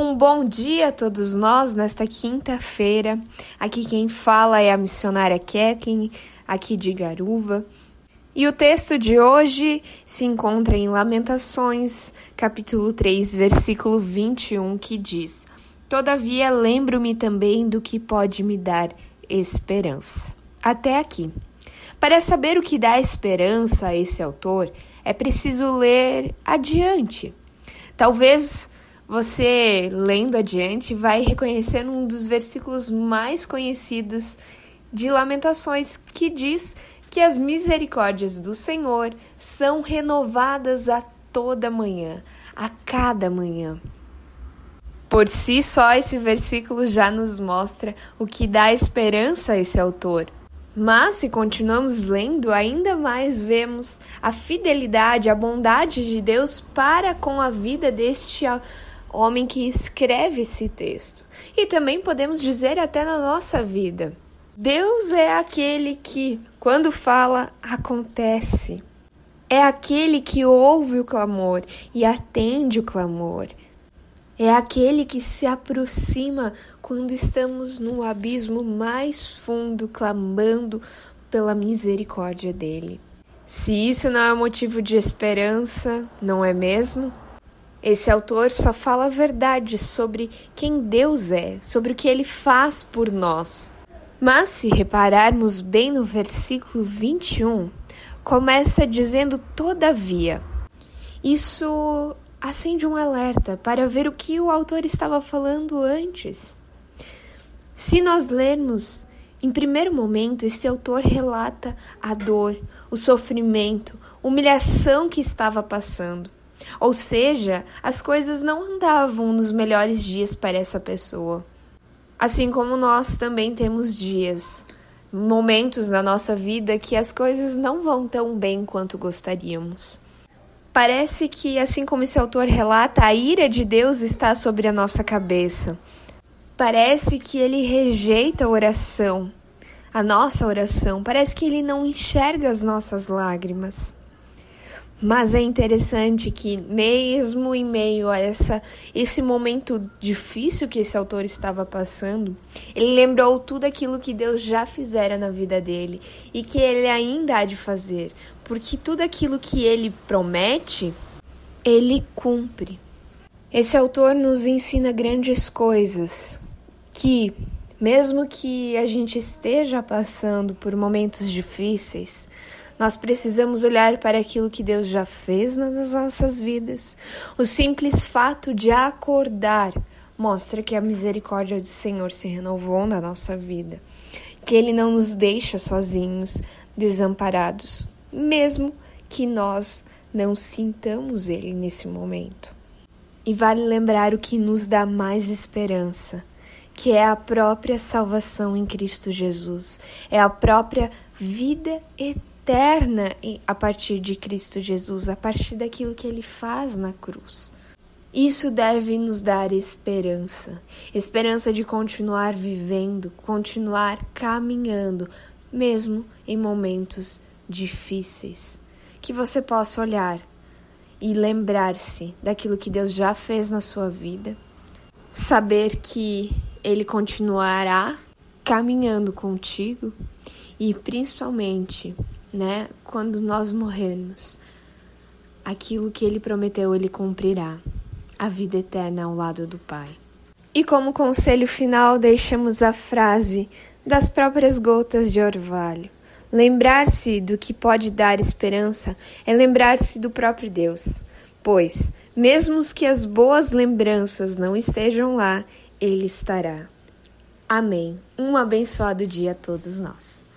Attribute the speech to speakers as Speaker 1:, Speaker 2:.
Speaker 1: Um bom dia a todos nós nesta quinta-feira. Aqui quem fala é a missionária Kathleen, aqui de Garuva. E o texto de hoje se encontra em Lamentações, capítulo 3, versículo 21, que diz: Todavia lembro-me também do que pode me dar esperança. Até aqui. Para saber o que dá esperança a esse autor, é preciso ler adiante. Talvez você, lendo adiante, vai reconhecer um dos versículos mais conhecidos de Lamentações, que diz que as misericórdias do Senhor são renovadas a toda manhã, a cada manhã. Por si só, esse versículo já nos mostra o que dá esperança a esse autor. Mas, se continuamos lendo, ainda mais vemos a fidelidade, a bondade de Deus para com a vida deste homem que escreve esse texto. E também podemos dizer até na nossa vida. Deus é aquele que, quando fala, acontece. É aquele que ouve o clamor e atende o clamor. É aquele que se aproxima quando estamos no abismo mais fundo, clamando pela misericórdia dele. Se isso não é motivo de esperança, não é mesmo? Esse autor só fala a verdade sobre quem Deus é, sobre o que ele faz por nós. Mas se repararmos bem no versículo 21, começa dizendo todavia. Isso acende um alerta para ver o que o autor estava falando antes. Se nós lermos, em primeiro momento, esse autor relata a dor, o sofrimento, humilhação que estava passando. Ou seja, as coisas não andavam nos melhores dias para essa pessoa. Assim como nós também temos dias, momentos na nossa vida que as coisas não vão tão bem quanto gostaríamos. Parece que, assim como esse autor relata, a ira de Deus está sobre a nossa cabeça. Parece que ele rejeita a oração, a nossa oração. Parece que ele não enxerga as nossas lágrimas. Mas é interessante que, mesmo em meio a essa, esse momento difícil que esse autor estava passando, ele lembrou tudo aquilo que Deus já fizera na vida dele e que ele ainda há de fazer, porque tudo aquilo que ele promete, ele cumpre. Esse autor nos ensina grandes coisas que, mesmo que a gente esteja passando por momentos difíceis, nós precisamos olhar para aquilo que Deus já fez nas nossas vidas. O simples fato de acordar mostra que a misericórdia do Senhor se renovou na nossa vida, que Ele não nos deixa sozinhos, desamparados, mesmo que nós não sintamos Ele nesse momento. E vale lembrar o que nos dá mais esperança, que é a própria salvação em Cristo Jesus, é a própria vida eterna eterna a partir de Cristo Jesus, a partir daquilo que ele faz na cruz. Isso deve nos dar esperança, esperança de continuar vivendo, continuar caminhando, mesmo em momentos difíceis. Que você possa olhar e lembrar-se daquilo que Deus já fez na sua vida, saber que Ele continuará caminhando contigo e principalmente né? Quando nós morrermos, aquilo que ele prometeu, ele cumprirá a vida eterna ao lado do Pai. E como conselho final, deixamos a frase das próprias gotas de orvalho. Lembrar-se do que pode dar esperança é lembrar-se do próprio Deus, pois, mesmo que as boas lembranças não estejam lá, Ele estará. Amém. Um abençoado dia a todos nós.